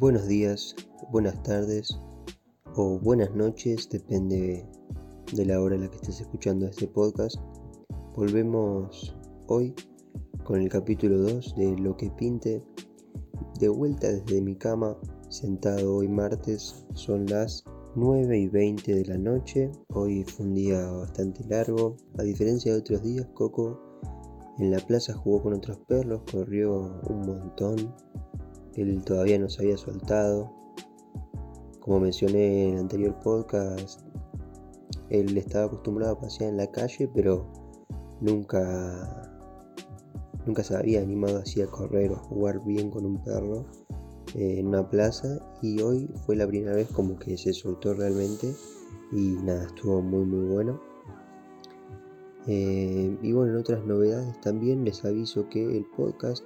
Buenos días, buenas tardes o buenas noches, depende de la hora en la que estés escuchando este podcast. Volvemos hoy con el capítulo 2 de Lo que pinte. De vuelta desde mi cama, sentado hoy martes, son las 9 y 20 de la noche. Hoy fue un día bastante largo. A diferencia de otros días, Coco en la plaza jugó con otros perros, corrió un montón. Él todavía no se había soltado. Como mencioné en el anterior podcast, él estaba acostumbrado a pasear en la calle, pero nunca, nunca se había animado así a correr o a jugar bien con un perro eh, en una plaza. Y hoy fue la primera vez como que se soltó realmente. Y nada, estuvo muy muy bueno. Eh, y bueno, en otras novedades también les aviso que el podcast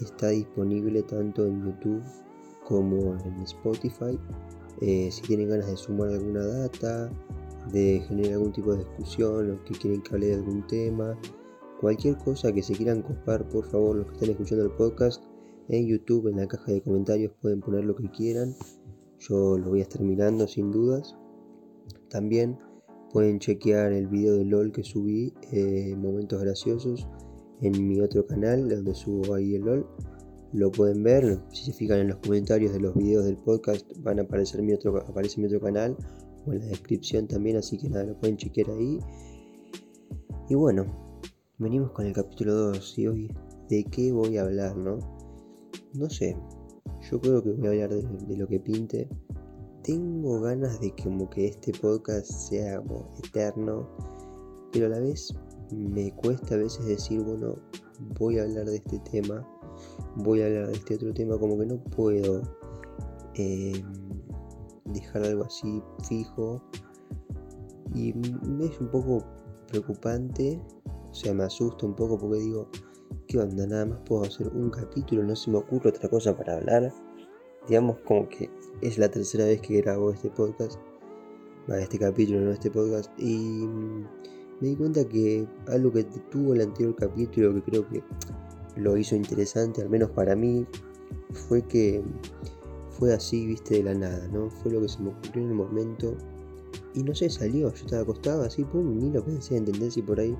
está disponible tanto en YouTube como en Spotify. Eh, si tienen ganas de sumar alguna data, de generar algún tipo de discusión, o que quieren que hable de algún tema, cualquier cosa que se quieran copar, por favor, los que están escuchando el podcast, en YouTube, en la caja de comentarios pueden poner lo que quieran. Yo lo voy a estar sin dudas. También Pueden chequear el video de LOL que subí, eh, momentos graciosos, en mi otro canal donde subo ahí el LOL. Lo pueden ver, si se fijan en los comentarios de los videos del podcast van a aparecer mi otro, aparece mi otro canal o en la descripción también, así que nada, lo pueden chequear ahí. Y bueno, venimos con el capítulo 2 y hoy de qué voy a hablar, ¿no? No sé, yo creo que voy a hablar de lo que pinte, tengo ganas de que como que este podcast sea como eterno, pero a la vez me cuesta a veces decir, bueno, voy a hablar de este tema, voy a hablar de este otro tema, como que no puedo em, dejar algo así fijo. Y me es un poco preocupante, o sea, me asusta un poco porque digo, ¿qué onda? Nada más puedo hacer un capítulo, no se me ocurre otra cosa para hablar digamos como que es la tercera vez que grabo este podcast, este capítulo, no este podcast, y me di cuenta que algo que tuvo el anterior capítulo, que creo que lo hizo interesante, al menos para mí, fue que fue así, viste, de la nada, ¿no? Fue lo que se me ocurrió en el momento. Y no sé, salió, yo estaba acostado así, pum, ni lo pensé, ¿entendés? Y por ahí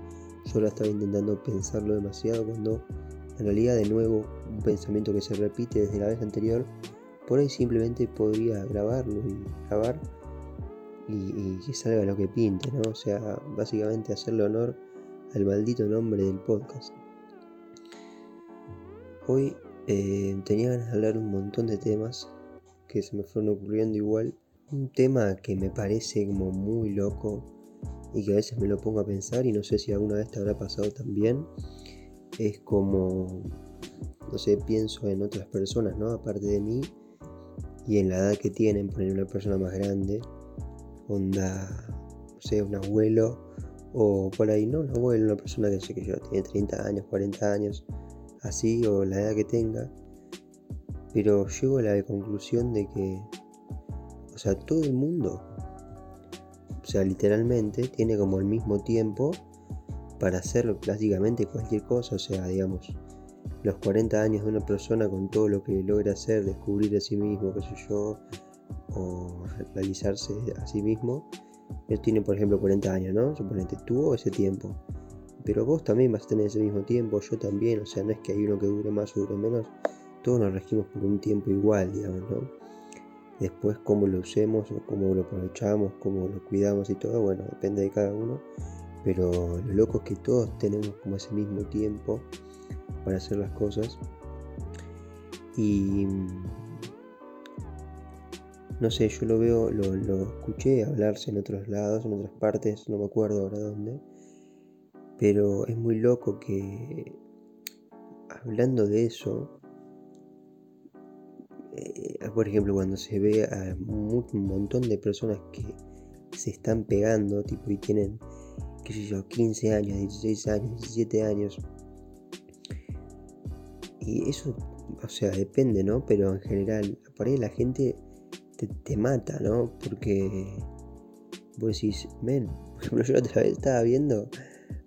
yo lo estaba intentando pensarlo demasiado cuando en realidad de nuevo un pensamiento que se repite desde la vez anterior por ahí simplemente podría grabarlo y grabar y, que salga lo que pinte, ¿no? O sea, básicamente hacerle honor al maldito nombre del podcast. Hoy eh, tenía ganas de hablar un montón de temas que se me fueron ocurriendo igual. Un tema que me parece como muy loco y que a veces me lo pongo a pensar y no sé si alguna vez te habrá pasado también. Es como, no sé, pienso en otras personas, ¿no? Aparte de mí y en la edad que tienen, poner una persona más grande, onda, no sé, un abuelo, o por ahí, no un abuelo, una persona que sé que yo, tiene 30 años, 40 años, así, o la edad que tenga, pero llego a la conclusión de que, o sea, todo el mundo, o sea, literalmente tiene como el mismo tiempo para hacer prácticamente cualquier cosa, o sea, digamos, los 40 años de una persona con todo lo que logra hacer, descubrir a sí mismo, qué sé yo, o realizarse a sí mismo, él tiene por ejemplo 40 años, ¿no? Suponete, tuvo ese tiempo. Pero vos también vas a tener ese mismo tiempo, yo también, o sea, no es que hay uno que dure más o dure menos, todos nos regimos por un tiempo igual, digamos, ¿no? Después cómo lo usemos o cómo lo aprovechamos, cómo lo cuidamos y todo, bueno, depende de cada uno. Pero lo loco es que todos tenemos como ese mismo tiempo para hacer las cosas. Y no sé, yo lo veo, lo, escuché hablarse en otros lados, en otras partes, no me acuerdo ahora dónde. Pero es muy loco que hablando de eso, eh, por ejemplo, cuando se ve a un, montón de personas que se están pegando, tipo, y tienen, qué sé yo, 15 años, 16 años, 17 años, y eso, o sea, depende, ¿no? Pero en general, por ahí la gente te, mata, ¿no? Porque vos decís, ven, por ejemplo, yo otra vez estaba viendo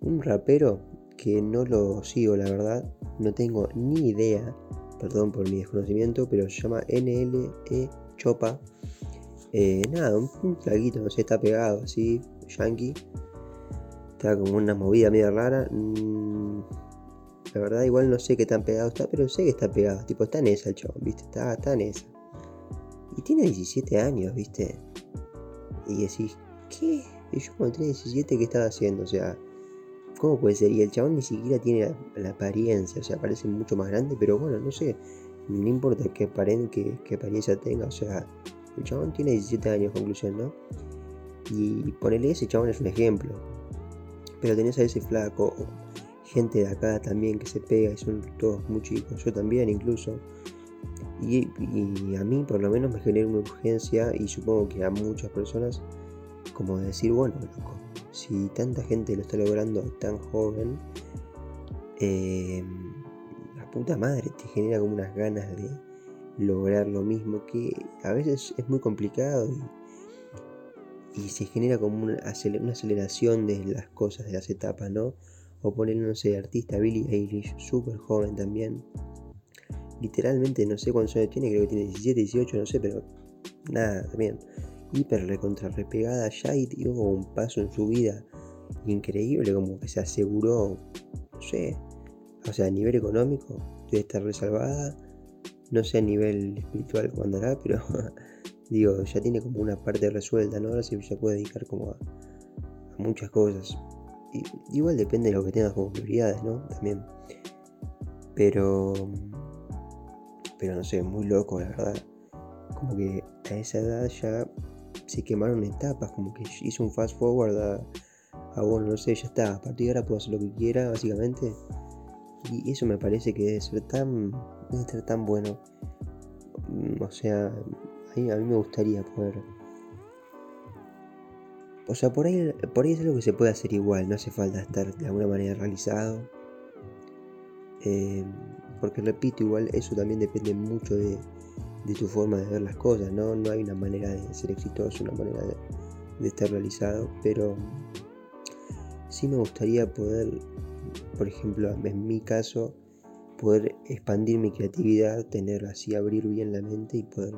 un rapero que no lo sigo, la verdad, no tengo ni idea perdón por mi desconocimiento, pero se llama NLE Chopa. Eh, nada, un, flaguito, no sé, está pegado así, yankee. Está como una movida media rara. Mm, la verdad, igual no sé qué tan pegado está, pero sé que está pegado. Tipo, está en esa el chabón, ¿viste? Está, está en esa. Y tiene 17 años, ¿viste? Y decís, ¿qué? Y yo cuando tenía 17, ¿qué estaba haciendo? O sea, ¿cómo puede ser? Y el chabón ni siquiera tiene la, apariencia, o sea, parece mucho más grande, pero bueno, no sé, no importa qué, apariencia tenga, o sea, el chabón tiene 17 años, conclusión, ¿no? Y ponerle ese chabón es un ejemplo. Pero tenés a ese flaco, gente de acá también que se pega y son todos muy chicos, yo también incluso. Y, a mí por lo menos me genera una urgencia y supongo que a muchas personas como decir, bueno, loco, si tanta gente lo está logrando tan joven, eh, la puta madre te genera como unas ganas de lograr lo mismo que a veces es muy complicado y, y se genera como una, aceleración de las cosas, de las etapas, ¿no? O poner, no sé, artista Billie Eilish, súper joven también. Literalmente no sé cuántos años tiene, creo que tiene 17, 18, no sé, pero nada, también hiper recontra repegada ya y dio un paso en su vida increíble, como que se aseguró, no sé, o sea, a nivel económico debe estar resalvada, no sé a nivel espiritual cómo andará, pero digo, ya tiene como una parte resuelta, ¿no? Ahora sí ya puede dedicar como a, muchas cosas. Igual depende de lo que tengas como prioridades, ¿no? También. Pero, pero no sé, muy loco, la verdad. Como que a esa edad ya se quemaron etapas, como que hizo un fast forward a, bueno, no sé, ya está, a partir de ahora puedo hacer lo que quiera, básicamente. Y eso me parece que debe ser tan, debe ser tan bueno. Mm, o sea, a mí, a mí me gustaría poder... O sea, por ahí, por ahí es algo que se puede hacer igual, no hace falta estar de alguna manera realizado. Eh, porque repito, igual eso también depende mucho de, de tu forma de ver las cosas, ¿no? No hay una manera de ser exitoso, una manera de, estar realizado, pero sí me gustaría poder, por ejemplo, en mi caso, poder expandir mi creatividad, tener así, abrir bien la mente y poder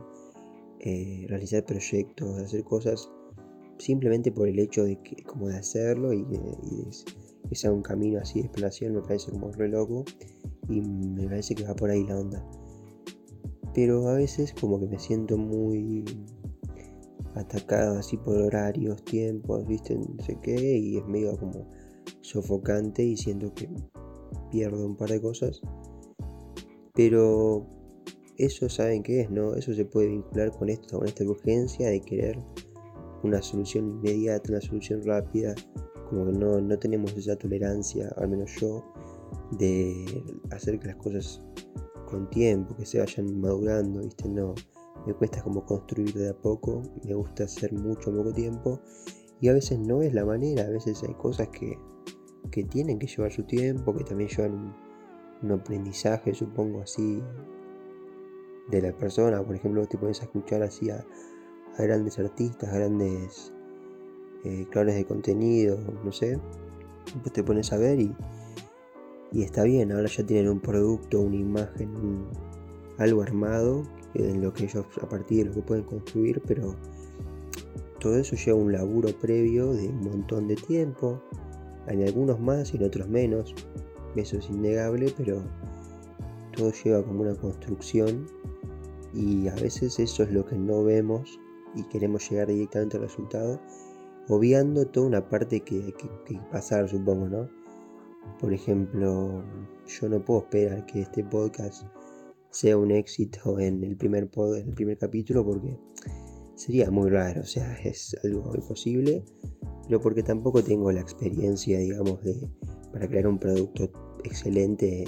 eh, realizar proyectos, hacer cosas simplemente por el hecho de que, como de hacerlo y, que sea un camino así de exploración me parece como re loco y me parece que va por ahí la onda pero a veces como que me siento muy atacado así por horarios, tiempos, viste, no sé qué, y es medio como sofocante y siento que pierdo un par de cosas. Pero eso saben qué es, ¿no? Eso se puede vincular con esto, con esta urgencia de querer una solución inmediata, una solución rápida, como que no, no tenemos esa tolerancia, al menos yo, de hacer que las cosas con tiempo, que se vayan madurando, ¿viste? No, me cuesta como construir de a poco, me gusta hacer mucho poco tiempo y a veces no es la manera, a veces hay cosas que, que tienen que llevar su tiempo, que también llevan un, aprendizaje, supongo así, de la persona. Por ejemplo, te pones a escuchar así a, grandes artistas, grandes eh, de contenido, no sé. Pues te pones a ver y y está bien, ahora ya tienen un producto, una imagen, algo armado en lo que ellos a partir de lo que pueden construir, pero todo eso lleva un laburo previo de un montón de tiempo, en algunos más y en otros menos, eso es innegable, pero todo lleva como una construcción. Y a veces eso es lo que no vemos y queremos llegar directamente al resultado, obviando toda una parte que hay que pasar, supongo, ¿no? Por ejemplo, yo no puedo esperar que este podcast sea un éxito en el primer, en el primer capítulo porque sería muy raro, o sea, es algo imposible, pero porque tampoco tengo la experiencia, digamos, de para crear un producto excelente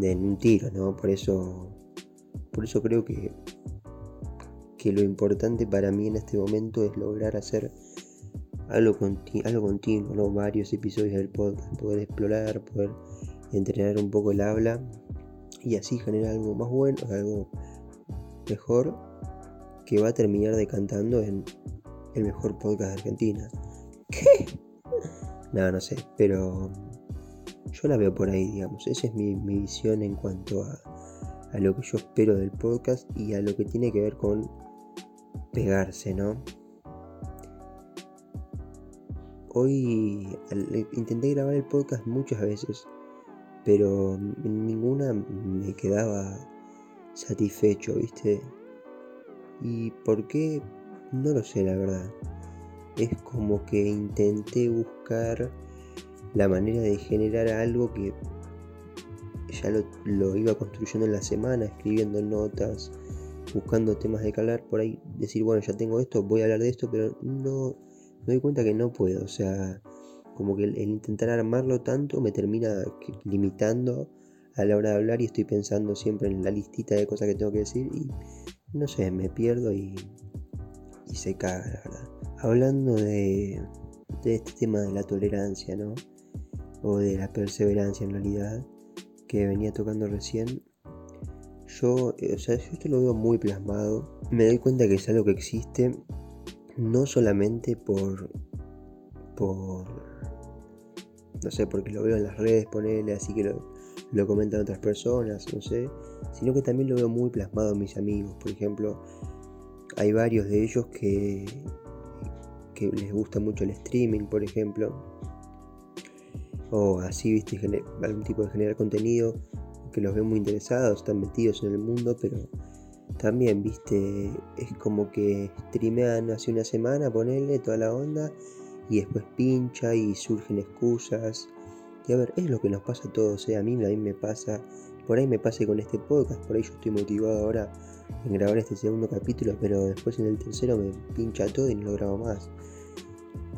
en un tiro, ¿no? Por eso, por eso creo que, que lo importante para mí en este momento es lograr hacer algo, continuo, varios episodios del podcast, poder explorar, poder entrenar un poco el habla y así generar algo más bueno, algo mejor que va a terminar decantando en el mejor podcast de Argentina. ¿Qué? No, no sé, pero yo la veo por ahí, digamos. Esa es mi, visión en cuanto a, a lo que yo espero del podcast y a lo que tiene que ver con pegarse, ¿no? Hoy intenté grabar el podcast muchas veces, pero ninguna me quedaba satisfecho, ¿viste? ¿Y por qué? No lo sé, la verdad. Es como que intenté buscar la manera de generar algo que ya lo, iba construyendo en la semana, escribiendo notas, buscando temas de calar, por ahí decir, bueno, ya tengo esto, voy a hablar de esto, pero no me doy cuenta que no puedo, o sea, como que el, intentar armarlo tanto me termina limitando a la hora de hablar y estoy pensando siempre en la listita de cosas que tengo que decir y no sé, me pierdo y, se caga, la verdad. Hablando de, de este tema de la tolerancia, ¿no? O de la perseverancia en realidad, que venía tocando recién, yo, eh, o sea, yo esto lo veo muy plasmado. Me doy cuenta que es algo que existe no solamente por, por, no sé, porque lo veo en las redes, ponerle así que lo, lo comentan otras personas, no sé, sino que también lo veo muy plasmado en mis amigos. Por ejemplo, hay varios de ellos que, que les gusta mucho el streaming, por ejemplo, o así, viste, algún tipo de generar contenido, que los veo muy interesados, están metidos en el mundo, pero también, viste, es como que streamean hace una semana, ponerle toda la onda, y después pincha y surgen excusas. Y a ver, es lo que nos pasa a todos, ¿eh? a mí también me pasa, por ahí me pasa con este podcast, por ahí yo estoy motivado ahora en grabar este segundo capítulo, pero después en el tercero me pincha todo y no lo grabo más.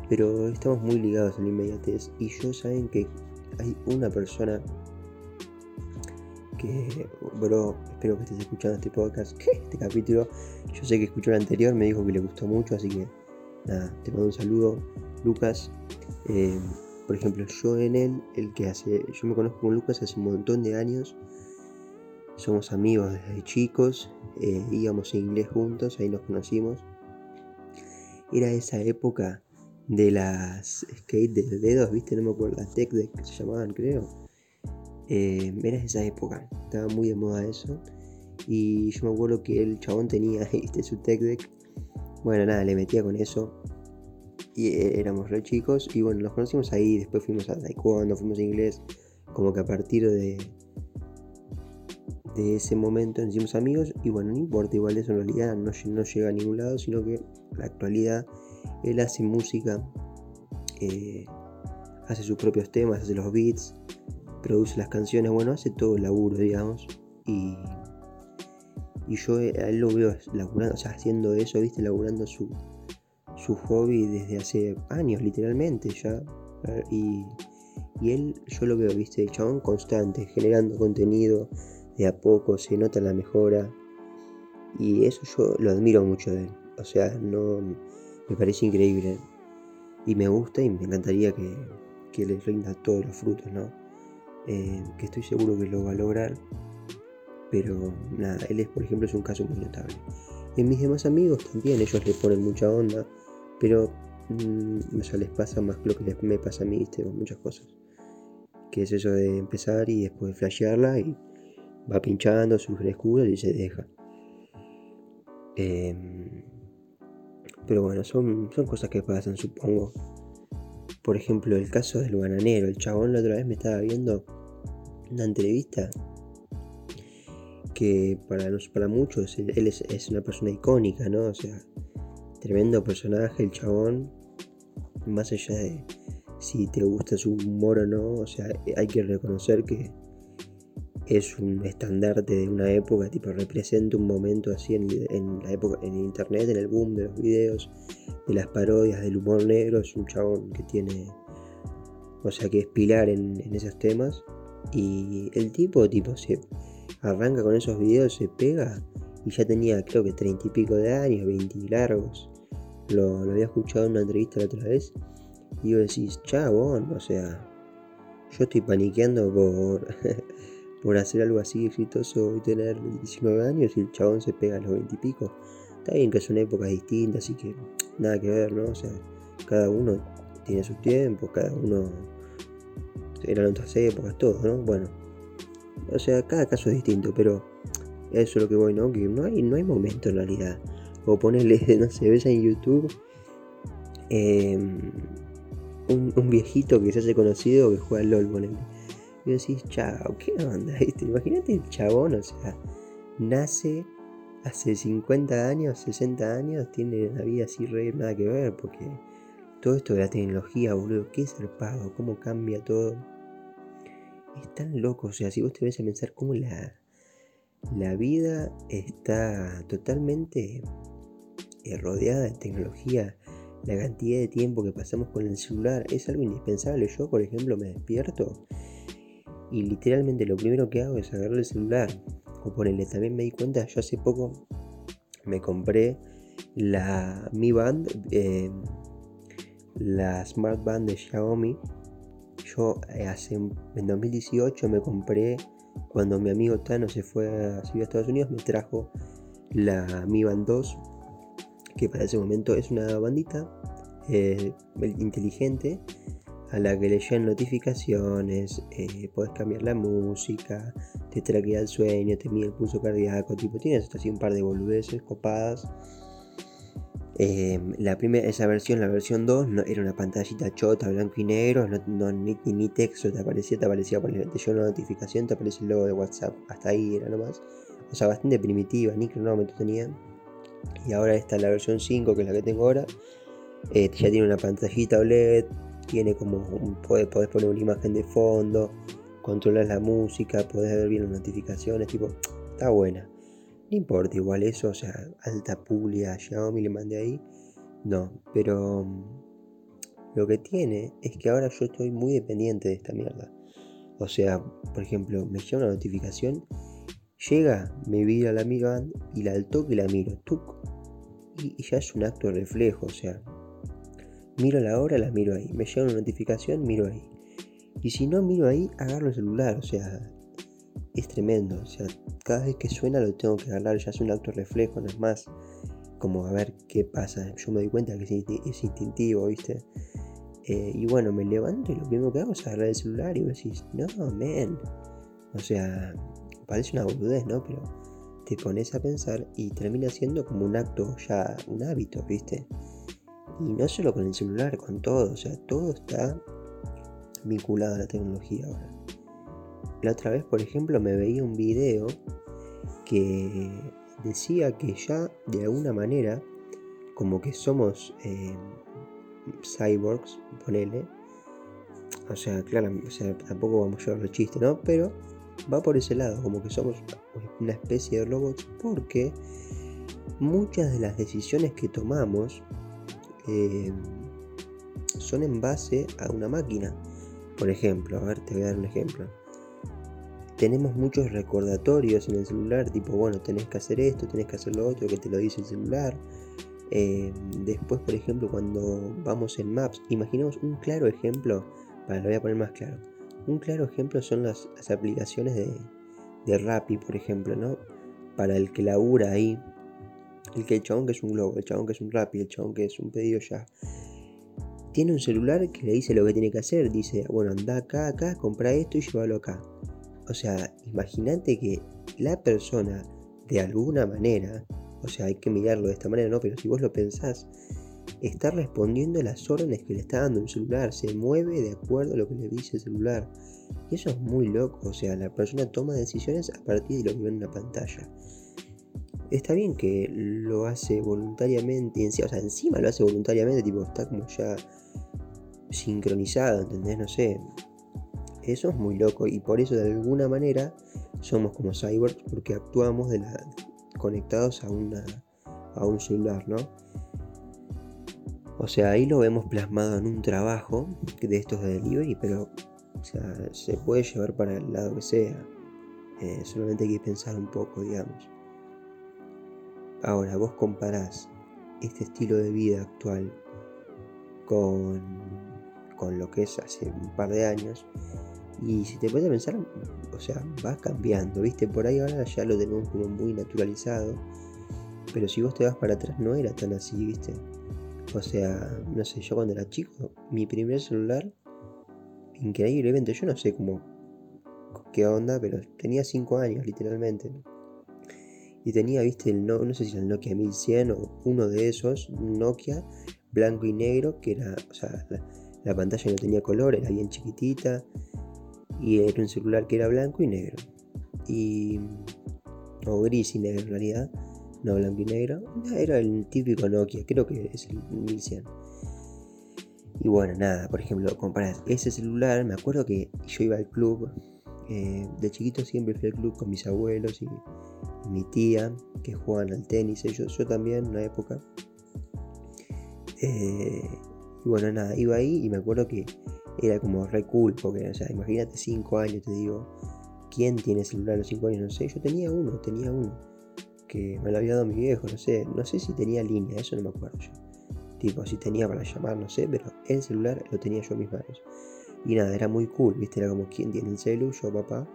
Pero estamos muy ligados a la inmediatez y yo saben que hay una persona que, bro, espero que estés escuchando este podcast, este capítulo. Yo sé que escuchó el anterior, me dijo que le gustó mucho, así que nada, te mando un saludo, Lucas. Eh, por ejemplo, yo en él, el que hace, yo me conozco con Lucas hace un montón de años. Somos amigos desde chicos, eh, íbamos en inglés juntos, ahí nos conocimos. Era esa época de las skate de dedos, ¿viste? No me acuerdo, las tech deck se llamaban, creo eh, era esa época, estaba muy de moda eso. Y yo me acuerdo que el chabón tenía este, su tech deck. Bueno, nada, le metía con eso. Y eh, éramos re chicos. Y bueno, nos conocimos ahí. Después fuimos a taekwondo, fuimos a inglés. Como que a partir de, de ese momento nos hicimos amigos. Y bueno, no importa, igual eso en realidad no, no llega a ningún lado. Sino que en la actualidad él hace música. Eh, hace sus propios temas, hace los beats produce las canciones, bueno, hace todo el laburo, digamos. Y, y yo a él lo veo laburando, o sea, haciendo eso, viste, laburando su, su hobby desde hace años, literalmente, ya. Y, y él, yo lo veo, viste, el chabón constante, generando contenido, de a poco se nota la mejora. Y eso yo lo admiro mucho de él. O sea, no me parece increíble. Y me gusta y me encantaría que, que le rinda todos los frutos, ¿no? Eh, que estoy seguro que lo va a lograr. Pero nada, él es, por ejemplo, es un caso muy notable. En mis demás amigos también, ellos le ponen mucha onda, pero mmm, les pasa más lo que me pasa a mí, ¿viste? muchas cosas. Que es eso de empezar y después flashearla y va pinchando, surge escudo y se deja. Em, pero bueno, son, son cosas que pasan, supongo. Por ejemplo, el caso del bananero. El chabón la otra vez me estaba viendo una entrevista que para, para muchos él es, una persona icónica, ¿no? O sea, tremendo personaje, el chabón. Más allá de si te gusta su humor o no, o sea, hay que reconocer que es un estandarte de una época, tipo representa un momento así en, la época, en internet, en el boom de los videos, de las parodias, del humor negro, es un chabón que tiene, o sea, que es pilar en, esos temas. Y el tipo, tipo, se arranca con esos videos, se pega y ya tenía creo que treinta y pico de años, 20 largos. Lo, lo, había escuchado en una entrevista la otra vez. Y yo decís, chabón, o sea, yo estoy paniqueando por, por hacer algo así exitoso y tener 19 años y el chabón se pega a los 20 y pico. Está bien que es una época distinta, así que nada que ver, ¿no? O sea, cada uno tiene sus tiempos, cada uno eran otras épocas, todo, ¿no? Bueno, o sea, cada caso es distinto, pero Eso es lo que voy, ¿no? Que no hay, momento en realidad. O ponerle, no sé, ves en YouTube em, un, viejito que se hace conocido que juega al LOL, ponele. Y decís, chao, ¿qué onda? Imagínate el chabón, o sea, nace hace 50 años, 60 años, tiene una vida así re nada que ver, porque todo esto de la tecnología, boludo, qué zarpado, cómo cambia todo. Es tan loco, o sea, si vos te ves a pensar cómo la, la vida está totalmente eh, rodeada de tecnología, la cantidad de tiempo que pasamos con el celular es algo indispensable. Yo, por ejemplo, me despierto y literalmente lo primero que hago es agarrar el celular o ponerle. También me di cuenta, yo hace poco me compré la Mi Band, eh, la Smart Band de Xiaomi. Yo eh, hace, en 2018 me compré cuando mi amigo Tano se fue a, Estados Unidos, me trajo la Mi Band 2, que para ese momento es una bandita eh, inteligente a la que le llegan notificaciones, eh, puedes cambiar la música, te traquea el sueño, te mide el pulso cardíaco, tipo, tienes así un par de boludeces copadas. Eh, la primera, esa versión, la versión 2, no, era una pantallita chota, blanco y negro, no, ni, ni, texto te aparecía, te aparecía te una notificación, te aparece el logo de WhatsApp, hasta ahí era nomás. O sea, bastante primitiva, ni cronómetro tenía. Y ahora esta es la versión 5, que es la que tengo ahora. Eh, ya tiene una pantallita OLED, tiene como un, podés, poner una imagen de fondo, controlar la música, podés ver bien las notificaciones, tipo, está buena. No importa, igual eso, o sea, alta publia Xiaomi le mandé ahí. No, pero mm, lo que tiene es que ahora yo estoy muy dependiente de esta mierda. O sea, por ejemplo, me llega una notificación, llega, me vira la amiga y la al toque la miro, tuk, y, y ya es un acto de reflejo, o sea, miro la hora, la miro ahí, me llega una notificación, miro ahí. Y si no miro ahí, agarro el celular, o sea, es tremendo. O sea, cada vez que suena lo tengo que agarrar, ya es un acto reflejo, no es más como a ver qué pasa. Yo me doy cuenta que es instintivo, ¿viste? Eh, y bueno, me levanto y lo primero que hago es agarrar el celular y vos decís, no, man. O sea, parece una boludez, ¿no? Pero te pones a pensar y termina siendo como un acto ya, un hábito, ¿viste? Y no solo con el celular, con todo. O sea, todo está vinculado a la tecnología ahora. La otra vez, por ejemplo, me veía un video que decía que ya de alguna manera, como que somos eh, cyborgs, ponele. O sea, claro, tampoco vamos a llevar los chistes, ¿no? Pero va por ese lado, como que somos una especie de robots, porque muchas de las decisiones que tomamos eh, son en base a una máquina. Por ejemplo, a ver, te voy a dar un ejemplo. Tenemos muchos recordatorios en el celular, tipo, bueno, tenés que hacer esto, tenés que hacer lo otro, que te lo dice el celular. Eh, después, por ejemplo, cuando vamos en Maps, imaginemos un claro ejemplo, para lo voy a poner más claro. Un claro ejemplo son las, aplicaciones de, de Rappi, por ejemplo, ¿no? Para el que labura ahí, el que el chabón que es un globo, el chabón que es un Rappi, el chabón que es un pedido ya. Tiene un celular que le dice lo que tiene que hacer. Dice, bueno, anda acá, acá, compra esto y llévalo acá. O sea, imagínate que la persona, de alguna manera, o sea, hay que mirarlo de esta manera, ¿no? Pero si vos lo pensás, está respondiendo a las órdenes que le está dando un celular, se mueve de acuerdo a lo que le dice el celular. Y eso es muy loco, o sea, la persona toma decisiones a partir de lo que ve en una pantalla está bien que lo hace voluntariamente, o sea, encima lo hace voluntariamente, tipo, está como ya sincronizado, ¿entendés? No sé. Eso es muy loco y por eso de alguna manera somos como cyborgs porque actuamos de la, conectados a, una, a un celular, ¿no? O sea, ahí lo vemos plasmado en un trabajo de estos de delivery, pero se puede llevar para el lado que sea. Eh, solamente hay que pensar un poco, digamos. Ahora, vos comparás este estilo de vida actual con, con lo que es hace un par de años y si te puedes pensar, o sea, va cambiando, ¿viste? Por ahí ahora ya lo tenemos como muy naturalizado, pero si vos te vas para atrás no era tan así, ¿viste? O sea, no sé, yo cuando era chico, mi primer celular, increíblemente, yo no sé cómo, qué onda, pero tenía 5 años literalmente. Y tenía, viste, el no, no sé si era el Nokia 1100 o uno de esos, Nokia blanco y negro, que era, o sea, la, pantalla no tenía color, era bien chiquitita. Y era un celular que era blanco y negro. Y. o gris y negro en realidad. No blanco y negro. Era el típico Nokia, creo que es el 1100. Y bueno, nada, por ejemplo, comparar ese celular, me acuerdo que yo iba al club, eh, de chiquito siempre fui al club con mis abuelos y, mi tía, que jugaban al tenis, ellos, yo también, una época. Eh, y bueno, nada, iba ahí y me acuerdo que era como re cool, porque, o sea, imagínate 5 años, te digo, ¿quién tiene celular a los 5 años? No sé, yo tenía uno, tenía uno, que me lo había dado mi viejo, no sé, no sé si tenía línea, eso no me acuerdo yo tipo si tenía para llamar, no sé, pero el celular lo tenía yo en mis manos. Y nada, era muy cool, viste, era como quien tiene el celu, yo papá.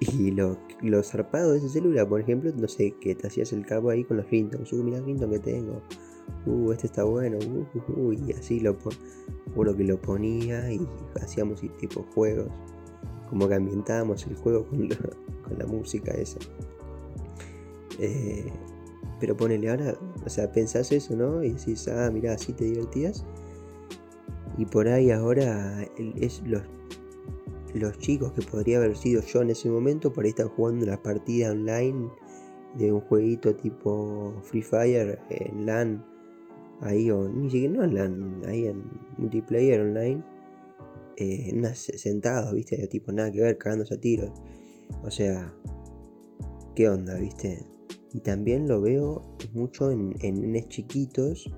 Y lo, lo zarpado de ese celular, por ejemplo, no sé, que te hacías el cabo ahí con los ringtones. Uh, mira el ringtone que tengo. Uh, este está bueno. Uh, uh, uh y así lo puro que lo ponía y hacíamos tipo juegos. Como que ambientábamos el juego con, con la música esa. Eh, pero ponele ahora, o sea, pensás eso, ¿no? Y decís, ah, mira, así te divertías. Y por ahí ahora es los, los chicos que podría haber sido yo en ese momento, por ahí están jugando la partida online de un jueguito tipo Free Fire en LAN, ahí o ni siquiera no en LAN, ahí en multiplayer online, eh, sentados, viste, tipo nada que ver, cagándose a tiros. O sea, ¿qué onda, viste? Y también lo veo mucho en, nenes chiquitos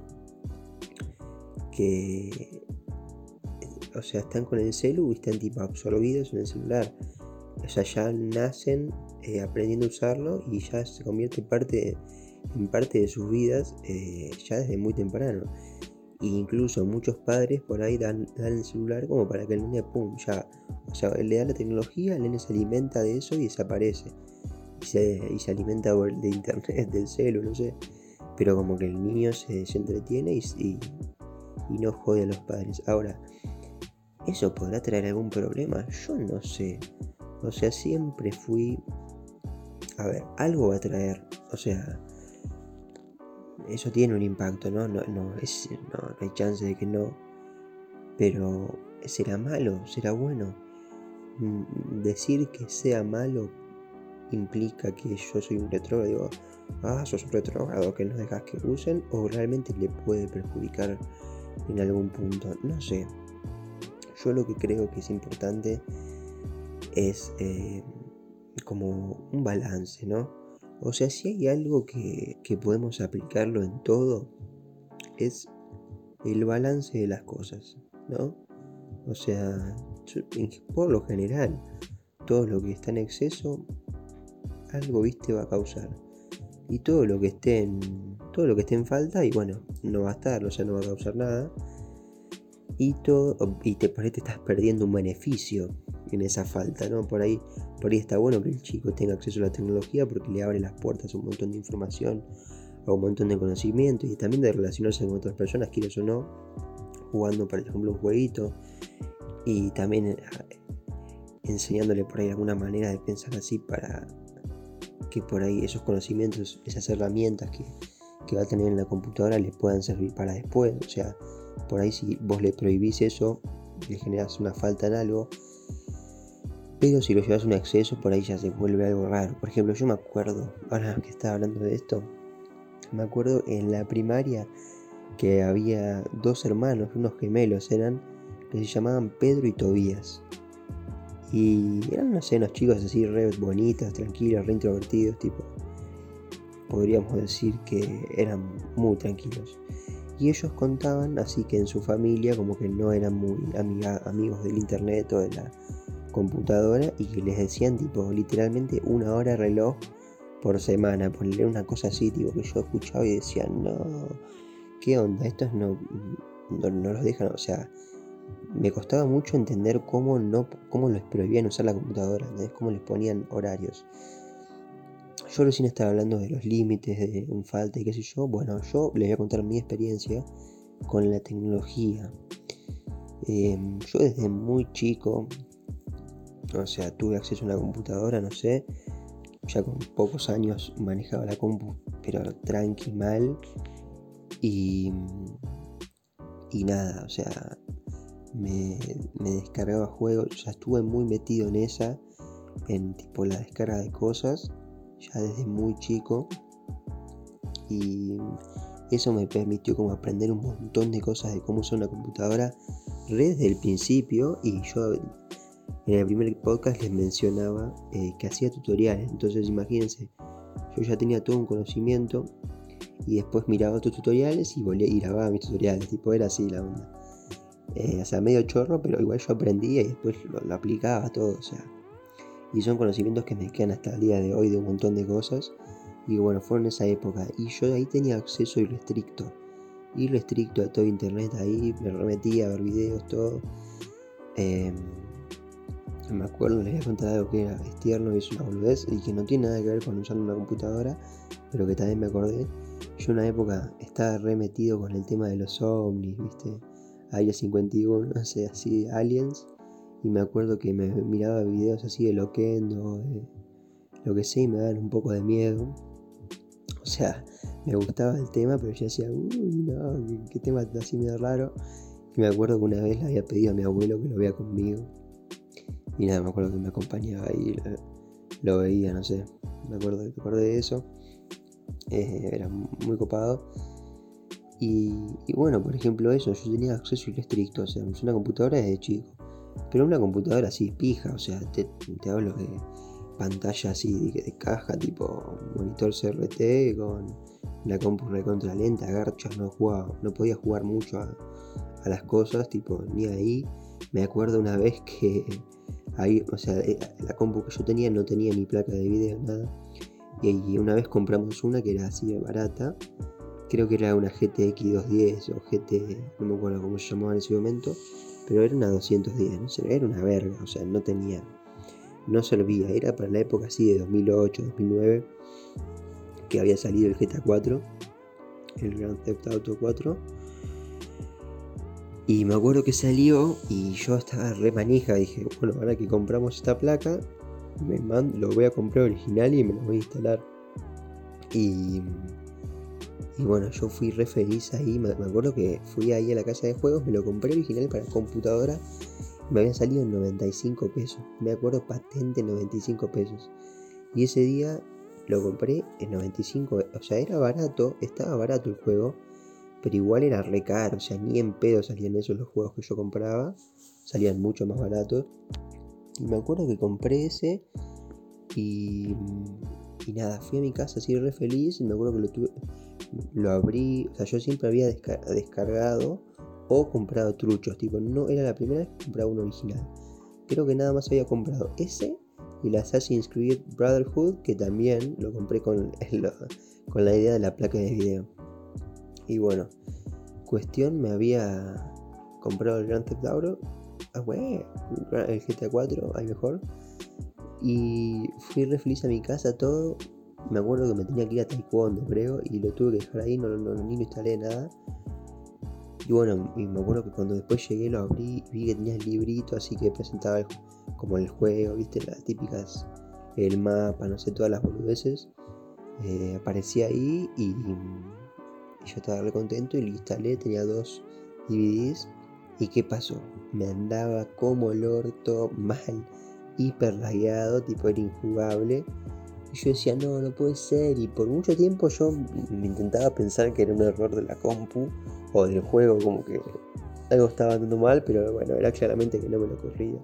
que, o sea, están con el celu y están tipo absorbidos en el celular. O sea, ya nacen eh, aprendiendo a usarlo y ya se convierte parte, en parte de sus vidas eh, ya desde muy temprano. E incluso muchos padres por ahí dan, dan, el celular como para que el nene, pum, ya, o sea, le da la tecnología, el nene se alimenta de eso y desaparece y se, alimenta de internet, del celu, no sé. Pero como que el niño se, entretiene y, y, no jode a los padres. Ahora, ¿eso podrá traer algún problema? Yo no sé. O sea, siempre fui... A ver, algo va a traer. O sea, eso tiene un impacto, ¿no? No, no, es, no, no hay chance de que no. Pero, ¿será malo? ¿Será bueno? Mm, decir que sea malo implica que yo soy un retrógrado, ah, sos un retrógrado que no dejas que usen, o realmente le puede perjudicar en algún punto, no sé. Yo lo que creo que es importante es eh, como un balance, ¿no? O sea, si hay algo que, que podemos aplicarlo en todo, es el balance de las cosas, ¿no? O sea, por lo general, todo lo que está en exceso algo, viste, va a causar. Y todo lo que esté en, todo lo que esté en falta, y bueno, no va a estar, o sea, no va a causar nada. Y todo, y te, por ahí te estás perdiendo un beneficio en esa falta, ¿no? Por ahí, por ahí está bueno que el chico tenga acceso a la tecnología porque le abre las puertas a un montón de información, a un montón de conocimiento y también de relacionarse con otras personas, quieres o no, jugando, por ejemplo, un jueguito. Y también eh, enseñándole por ahí alguna manera de pensar así para que por ahí esos conocimientos, esas herramientas que, va a tener en la computadora le puedan servir para después. O sea, por ahí si vos le prohibís eso, le generas una falta en algo. Pero si lo llevas un exceso, por ahí ya se vuelve algo raro. Por ejemplo, yo me acuerdo, ahora que estaba hablando de esto, me acuerdo en la primaria que había dos hermanos, unos gemelos eran, que se llamaban Pedro y Tobías. Y eran, no sé, unos chicos así re bonitos, tranquilos, re introvertidos, tipo. Podríamos decir que eran muy tranquilos. Y ellos contaban así que en su familia como que no eran muy amigos del internet o de la computadora y que les decían tipo literalmente una hora reloj por semana, ponerle una cosa así, tipo que yo escuchaba y decía, no, ¿qué onda? Estos no, no, no los dejan, o sea, me costaba mucho entender cómo, no, cómo les prohibían usar la computadora, cómo les ponían horarios. Yo recién estaba hablando de los límites de en falta y qué sé yo. Bueno, yo les voy a contar mi experiencia con la tecnología. Em, yo desde muy chico, o sea, tuve acceso a una computadora, no sé, ya con pocos años manejaba la compu, pero tranqui mal. Y, y nada, o sea, me, me descargaba juegos, ya estuve muy metido en esa, en tipo la descarga de cosas, ya desde muy chico. Y eso me permitió como aprender un montón de cosas de cómo usar una computadora desde el principio. Y yo en el primer podcast les mencionaba eh, que hacía tutoriales. Entonces imagínense, yo ya tenía todo un conocimiento y después miraba otros tutoriales y volvía y grababa mis tutoriales. Tipo, era así la onda. Eh, o sea, medio chorro, pero igual yo aprendía y después lo, lo, aplicaba todo. O sea, y son conocimientos que me quedan hasta el día de hoy de un montón de cosas. Y bueno, fueron esa época. Y yo ahí tenía acceso irrestricto. Irrestricto a todo internet ahí. Me remetía a ver videos, todo. Eh, me acuerdo, les voy a contar algo que era externo y es una boludez. Y que no tiene nada que ver con usar una computadora. Pero que también me acordé. Yo en una época estaba remetido con el tema de los ovnis, ¿viste? Área 51, no sé, así, aliens. Y me acuerdo que me miraba videos así de Loquendo, de lo que sé, y me daban un poco de miedo. O sea, me gustaba el tema, pero yo decía, uy, no, qué, tema así medio raro. Y me acuerdo que una vez le había pedido a mi abuelo que lo vea conmigo. Y nada, me acuerdo que me acompañaba y lo, veía, no sé. Me acuerdo, me acuerdo de eso. Eh, era muy copado. Y, bueno, por ejemplo, eso, yo tenía acceso irrestricto, o sea, usé una computadora desde chico. Pero una computadora así, pija, o sea, te, hablo de pantalla así de, caja, tipo monitor CRT con la compu recontra lenta, garcha, no jugaba, no podía jugar mucho a, las cosas, tipo, ni ahí. Me acuerdo una vez que ahí, o sea, eh, la compu que yo tenía no tenía ni placa de video, nada. Y una vez compramos una que era así de barata. Creo que era una GTX 210 o GT, no me acuerdo cómo se llamaba en ese momento. Pero era una 210, no sé, era una verga, o sea, no tenía no servía, era para la época así de 2008, 2009, que había salido el GTA 4, el Grand Theft Auto 4. Y me acuerdo que salió y yo estaba re manija, dije, bueno, ahora que compramos esta placa, me lo voy a comprar original y me lo voy a instalar. Y, y bueno, yo fui re feliz ahí, me, acuerdo que fui ahí a la casa de juegos, me lo compré original para computadora me habían salido en 95 pesos. Me acuerdo patente 95 pesos. Y ese día lo compré en 95. O sea, era barato, estaba barato el juego. Pero igual era re caro. O sea, ni en pedo salían esos los juegos que yo compraba. Salían mucho más baratos. Y me acuerdo que compré ese. Y, y nada, fui a mi casa así re feliz. Me acuerdo que lo tuve. Lo abrí. O sea, yo siempre había descargado o comprado truchos. Tipo, no era la primera vez que compraba un original. Creo que nada más había comprado ese y el Assassin's Creed Brotherhood, que también lo compré con, con la idea de la placa de video. Y bueno, cuestión, me había comprado el Grand Theft Auto. Ah, el GTA 4, hay mejor. Y fui re feliz a mi casa, todo. Me acuerdo que me tenía que ir a Taekwondo, creo, y lo tuve que dejar ahí, no, no, ni lo instalé nada. Y bueno, y me acuerdo que cuando después llegué lo abrí vi que tenía el librito así que presentaba como el juego, viste, las típicas, el mapa, no sé, todas las boludeces. Eh, aparecía ahí y, yo estaba re contento y lo instalé, tenía dos DVDs. ¿Y qué pasó? Me andaba como el orto, mal, hiper lagueado, tipo era injugable. Y yo decía, no, no puede ser. Y por mucho tiempo yo me intentaba pensar que era un error de la compu o del juego, como que algo estaba andando mal, pero bueno, era claramente que no me lo corría.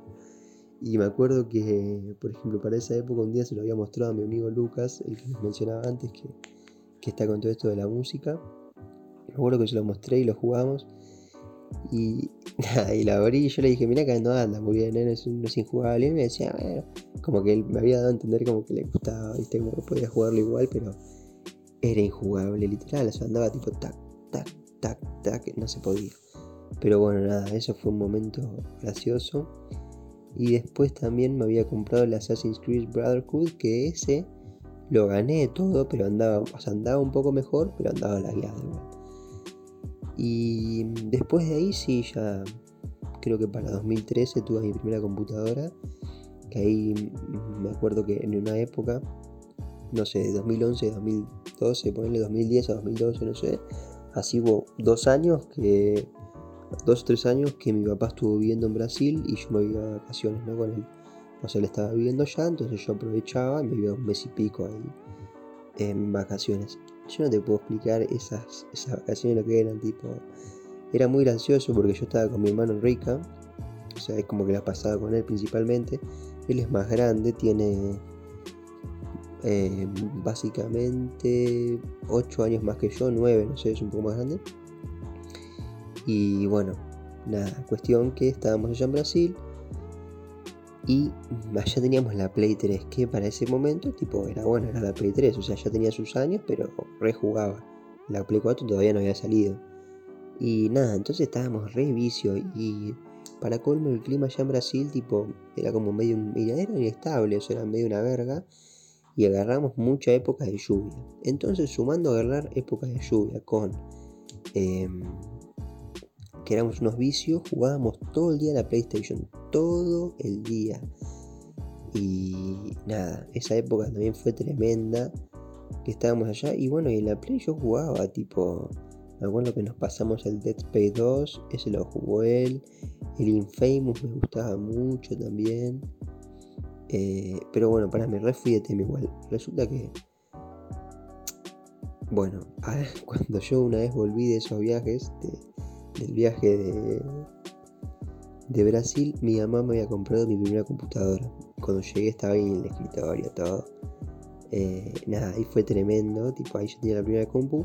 Y me acuerdo que, por ejemplo, para esa época un día se lo había mostrado a mi amigo Lucas, el que les mencionaba antes, que, que está con todo esto de la música. Me acuerdo que se lo mostré y lo jugamos. Y, y la abrí y yo le dije, mira que no anda muy bien, ¿eh? es, no es injugable. Y me decía, bueno, como que él me había dado a entender como que le gustaba, viste, como que podía jugarlo igual, pero era injugable, literal. O sea, andaba tipo tac, tac, tac, tac, no se podía. Pero bueno, nada, eso fue un momento gracioso. Y después también me había comprado el Assassin's Creed Brotherhood, que ese lo gané todo, pero andaba, o sea, andaba un poco mejor, pero andaba lagueado igual. Y después de ahí sí, ya creo que para 2013 tuve mi primera computadora, que ahí me acuerdo que en una época no sé, de 2011 a 2012, ponerle 2010 a 2012, no sé. Así hubo dos años que, dos o tres años que mi papá estuvo viviendo en Brasil y yo me iba de vacaciones, ¿no? Con él. O sea, estaba viviendo allá, entonces yo aprovechaba y me iba un mes y pico ahí en vacaciones. Yo no te puedo explicar esas, esas vacaciones lo que eran, tipo. Era muy gracioso porque yo estaba con mi hermano Enrica, o sea, es como que la pasaba con él principalmente. Él es más grande, tiene eh, básicamente 8 años más que yo, 9, no sé, es un poco más grande. Y bueno, nada, cuestión que estábamos allá en Brasil y allá teníamos la Play 3, que para ese momento, tipo, era bueno, era la Play 3, o sea, ya tenía sus años, pero rejugaba. La Play 4 todavía no había salido. Y nada, entonces estábamos re vicio y para colmo el clima allá en Brasil, tipo, era como medio, era inestable, o sea, era medio una verga y agarramos mucha época de lluvia. Entonces, sumando a agarrar épocas de lluvia con em, que éramos unos vicios, jugábamos todo el día a la PlayStation, todo el día. Y nada, esa época también fue tremenda, que estábamos allá. Y bueno, y en la Play yo jugaba, tipo, me acuerdo que nos pasamos el Dead Space 2, ese lo jugó él. El Infamous me gustaba mucho también. Eh, pero bueno, para mí, re fui de tema igual. Resulta que. Bueno, cuando yo una vez volví de esos viajes, del viaje de, Brasil, mi mamá me había comprado mi primera computadora. Cuando llegué estaba ahí en el escritorio, todo. Eh, nada, ahí fue tremendo. Tipo, ahí yo tenía la primera compu.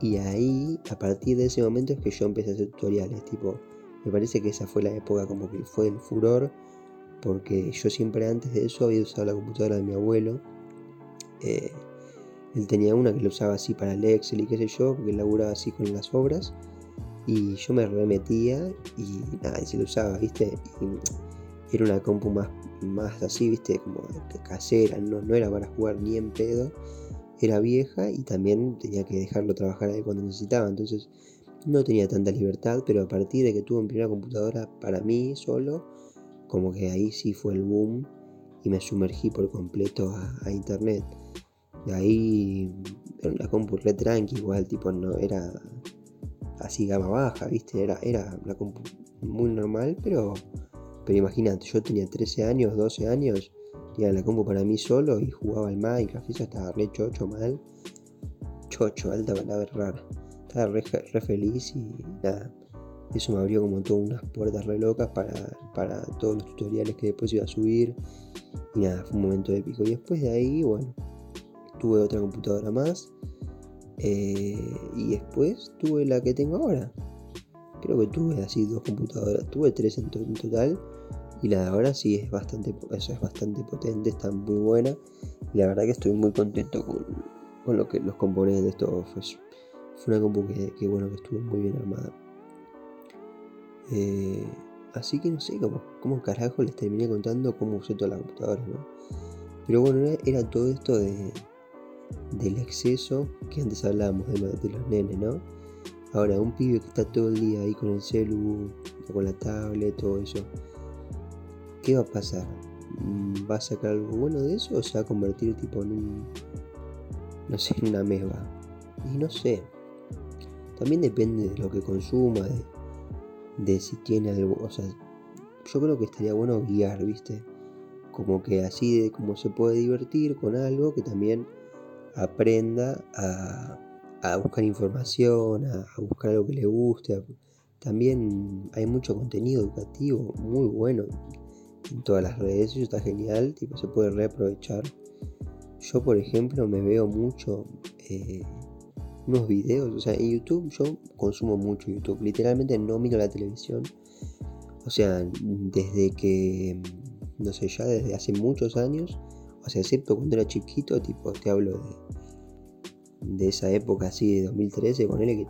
Y ahí, a partir de ese momento, es que yo empecé a hacer tutoriales. Tipo, me parece que esa fue la época como que fue el furor porque yo siempre antes de eso había usado la computadora de mi abuelo. Eh, él tenía una que lo usaba así para el Excel y qué sé yo, él laburaba así con las obras. Y yo me remetía y nada, y se lo usaba, ¿viste? Era una compu más, más así, ¿viste? Como casera, no, no era para jugar ni en pedo. Era vieja y también tenía que dejarlo trabajar ahí cuando necesitaba. Entonces no tenía tanta libertad, pero a partir de que tuve mi primera computadora para mí solo, como que ahí sí fue el boom y me sumergí por completo a, internet. De ahí era una compu re tranqui, igual tipo no era así gama baja, viste, era, era una compu muy normal, pero, pero imagínate, yo tenía 13 años, 12 años, tenía la compu para mí solo y jugaba al Minecraft, eso estaba re chocho mal, chocho, alta palabra rara, estaba re, re feliz y nada, eso me abrió como todas unas puertas re locas para, todos los tutoriales que después iba a subir. Y nada, fue un momento épico. Y después de ahí, bueno, tuve otra computadora más. Eh, y después tuve la que tengo ahora. Creo que tuve así dos computadoras. Tuve tres en, total. Y la de ahora sí es bastante, eso es bastante potente, está muy buena. Y la verdad que estoy muy contento con, lo que, los componentes de esto. Fue, fue una compu que, bueno, que estuvo muy bien armada. Eh, así que no sé cómo, cómo carajo les terminé contando cómo usé toda la computadora, ¿no? Pero bueno, era, todo esto de, del exceso que antes hablábamos de, de los nenes, ¿no? Ahora, un pibe que está todo el día ahí con el celu, con la tablet, todo eso, ¿qué va a pasar? Mm, ¿Va a sacar algo bueno de eso o se va a convertir tipo en un, no sé, en una meba? Y no sé. También depende de lo que consuma, de, de si tiene algo, o sea, yo creo que estaría bueno guiar, ¿viste? Como que así de cómo se puede divertir con algo que también aprenda a, buscar información, a, buscar algo que le guste. También hay mucho contenido educativo muy bueno en todas las redes, eso está genial, tipo se puede reaprovechar. Yo por ejemplo me veo mucho eh, unos videos. O sea, en YouTube yo consumo mucho YouTube. Literalmente no miro la televisión. O sea, desde que, no sé, ya desde hace muchos años. O sea, excepto cuando era chiquito, tipo, te hablo de, de esa época así, de 2013, con él que,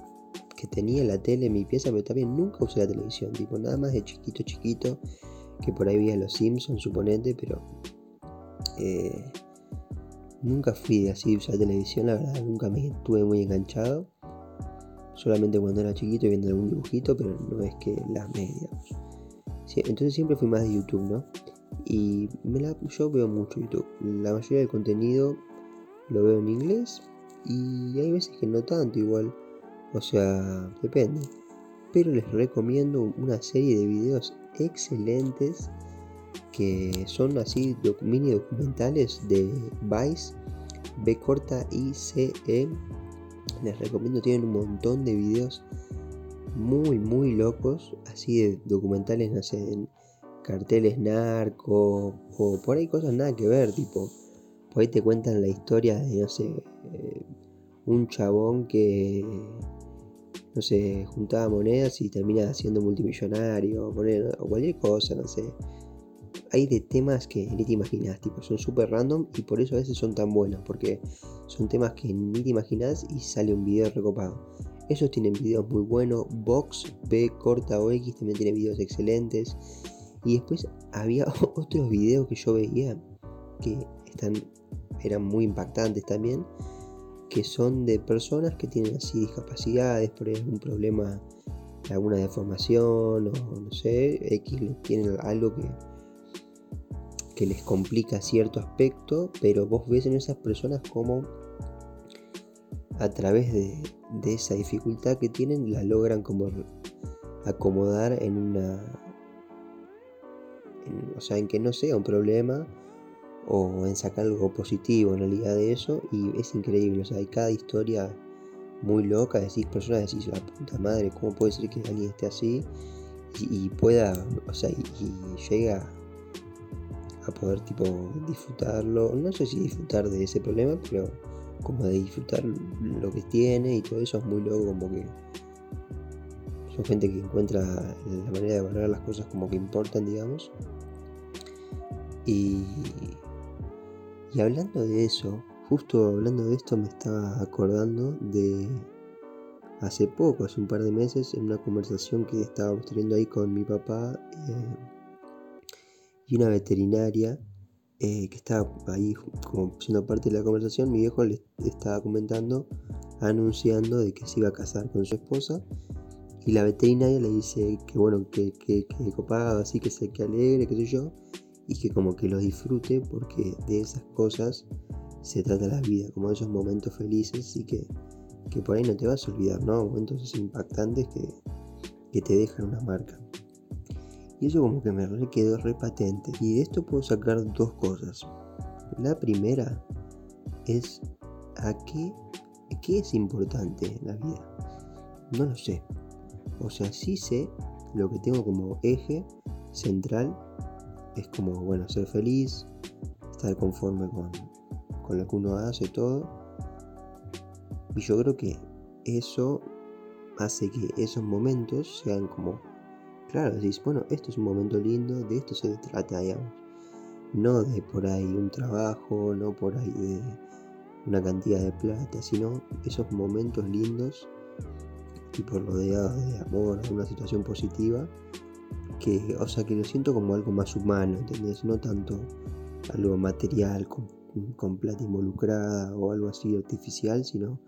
que tenía la tele en mi pieza, pero también nunca usé la televisión. Tipo, nada más de chiquito, chiquito. Que por ahí veía los Simpsons, suponete, pero... Eh, Nunca fui de así usar televisión, la verdad, nunca me estuve muy enganchado. Solamente cuando era chiquito viendo algún dibujito, pero no es que las medias. entonces siempre fui más de YouTube, ¿no? Y yo veo mucho YouTube. La mayoría del contenido lo veo en inglés y hay veces que no tanto igual. O sea, depende. Pero les recomiendo una serie de videos excelentes que son así mini documentales de Vice, B corta ICE. Les recomiendo, tienen un montón de videos muy, muy locos, así de documentales, no en carteles narco o por ahí cosas nada que ver, tipo, por ahí te cuentan la historia de, no sé, eh, un chabón que, no sé, juntaba monedas y termina siendo multimillonario, o cualquier cosa, no sé. Hay de temas que ni te imaginas, tipo, son súper random y por eso a veces son tan buenos, porque son temas que ni te imaginas y sale un video recopado. Ellos tienen videos muy buenos, Vox, B, corta o X también tiene videos excelentes. Y después había otros videos que yo veía que están, eran muy impactantes también que son de personas que tienen así discapacidades, por algún problema, alguna deformación o no sé, X tienen algo que, que les complica cierto aspecto, pero vos ves en esas personas como a través de, esa dificultad que tienen la logran como acomodar en una... o sea, en que no sea un problema o en sacar algo positivo en realidad de eso y es increíble, o sea, hay cada historia muy loca, decís, personas decís, la puta madre, ¿cómo puede ser que alguien esté así y, pueda, o sea, y, llega a poder tipo disfrutarlo, no sé si disfrutar de ese problema, pero como de disfrutar lo que tiene y todo eso es muy loco, como que son gente que encuentra la manera de valorar las cosas como que importan, digamos. Y hablando de eso, justo hablando de esto me estaba acordando de hace poco, hace un par de meses, en una conversación que estábamos teniendo ahí con mi papá eh, y una veterinaria eh, que estaba ahí como siendo parte de la conversación, mi viejo le estaba comentando, anunciando de que se iba a casar con su esposa y la veterinaria le dice que bueno, que, que, que copado, así que sé que alegre, qué sé yo, y que como que lo disfrute porque de esas cosas se trata la vida, como de esos momentos felices y que, que por ahí no te vas a olvidar, ¿no? Momentos impactantes que, que te dejan una marca. Y eso como que me quedó re patente. Y de esto puedo sacar dos cosas. La primera es a qué, qué es importante en la vida. No lo sé. O sea, sí sé lo que tengo como eje central es como, bueno, ser feliz, estar conforme con, con lo que uno hace, todo. Y yo creo que eso hace que esos momentos sean como, claro, decís, bueno, esto es un momento lindo, de esto se trata, digamos. No de por ahí un trabajo, no por ahí de una cantidad de plata, sino esos momentos lindos, tipo rodeados de amor, de una situación positiva, que, o sea, que lo siento como algo más humano, ¿entendés? No tanto algo material, con, plata involucrada o algo así artificial, sino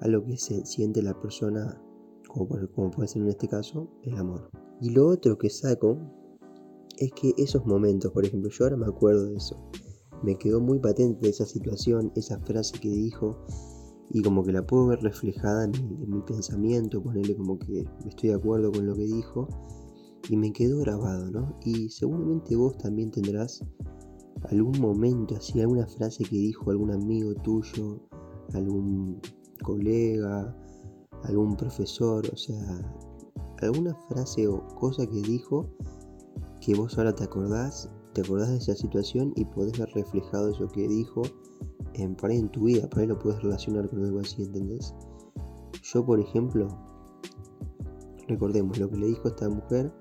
algo que se siente la persona, como, como puede ser en este caso, el amor. Y lo otro que saco es que esos momentos, por ejemplo, yo ahora me acuerdo de eso, me quedó muy patente esa situación, esa frase que dijo, y como que la puedo ver reflejada en mi, en mi pensamiento, ponerle como que estoy de acuerdo con lo que dijo, y me quedó grabado, ¿no? Y seguramente vos también tendrás algún momento, así, alguna frase que dijo algún amigo tuyo, algún colega, algún profesor, o sea, alguna frase o cosa que dijo que vos ahora te acordás, te acordás de esa situación y podés ver reflejado eso que dijo en, por en tu vida, por ahí lo puedes relacionar con algo así, ¿entendés? Yo, por ejemplo, recordemos lo que le dijo esta mujer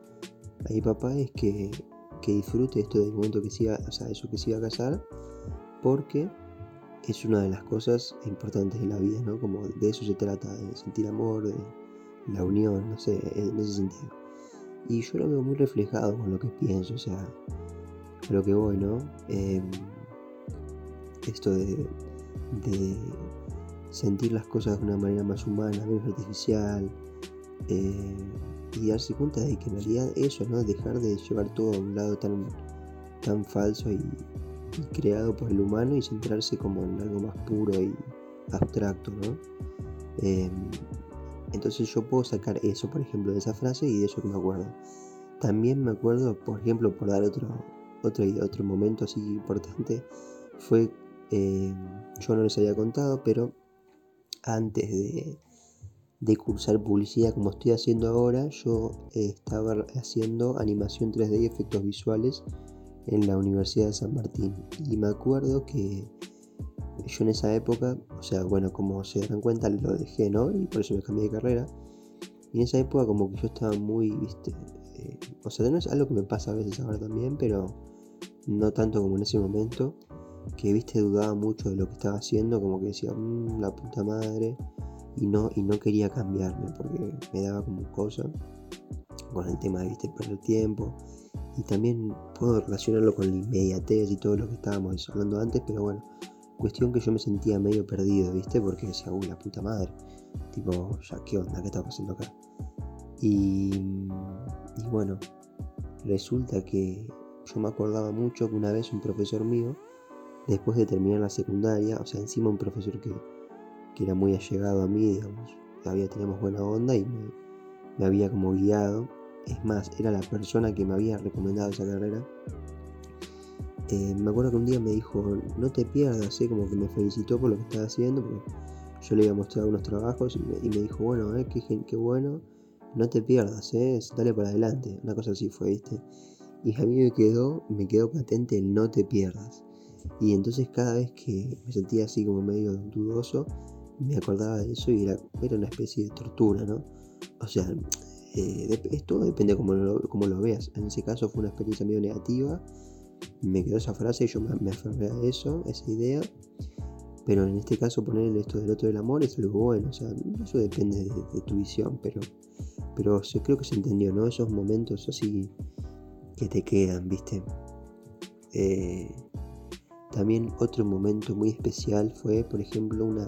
a mi papá es que, disfrute esto del momento que siga, o sea, eso que siga a casar, porque es una de las cosas importantes de la vida, ¿no? Como de eso se trata, de sentir amor, de la unión, no sé, en ese sentido. Y yo lo veo muy reflejado con lo que pienso, o sea, a lo que voy, ¿no? Em, esto de, sentir las cosas de una manera más humana, menos artificial, eh, y darse cuenta de que en realidad eso, ¿no? Dejar de llevar todo a un lado tan, tan falso y, creado por el humano y centrarse como en algo más puro y abstracto, ¿no? Em, entonces yo puedo sacar eso, por ejemplo, de esa frase y de eso que me acuerdo. También me acuerdo, por ejemplo, por dar otro, otro, otro momento así importante, fue, em, yo no les había contado, pero antes de, de cursar publicidad como estoy haciendo ahora, yo estaba haciendo animación 3D y efectos visuales en la Universidad de San Martín. Y me acuerdo que yo en esa época, o sea, bueno, como se dan cuenta, lo dejé, ¿no? Y por eso me cambié de carrera. Y en esa época como que yo estaba muy, viste, eh, o sea, no es algo que me pasa a veces ahora también, pero no tanto como en ese momento, que, viste, dudaba mucho de lo que estaba haciendo, como que decía, mmm, la puta madre, y no, y no quería cambiarme porque me daba como cosa con el tema de, viste, perder tiempo. Y también puedo relacionarlo con la inmediatez y todo lo que estábamos hablando antes, pero bueno, Cuestión que yo me sentía medio perdido, ¿viste? Porque decía, uy, la puta madre. Tipo, ya, ¿qué onda? ¿Qué está pasando acá? Y, y bueno, resulta que yo me acordaba mucho que una vez un profesor mío, después de terminar la secundaria, o sea, encima un profesor que, que era muy allegado a mí, digamos, todavía teníamos buena onda y me, me había como guiado. Es más, era la persona que me había recomendado esa carrera eh, me acuerdo que un día me dijo, no te pierdas, ¿eh? como que me felicitó por lo que estaba haciendo, porque yo le iba a mostrar unos trabajos y me, dijo, bueno, eh, qué, qué, bueno, no te pierdas, ¿eh? dale para adelante, una cosa así fue, ¿viste? Y a mí me quedó, me quedó patente el no te pierdas. Y entonces cada vez que me sentía así como medio dudoso, me acordaba de eso y era, era una especie de tortura, ¿no? O sea, eh, esto depende como lo, como lo veas. En ese caso fue una experiencia medio negativa me quedó esa frase y yo me, aferré a eso, a esa idea. Pero en este caso poner esto del otro del amor es algo bueno, o sea, eso depende de, tu visión, pero, pero creo que se entendió, ¿no? Esos momentos así que te quedan, ¿viste? Eh, también otro momento muy especial fue, por ejemplo, una,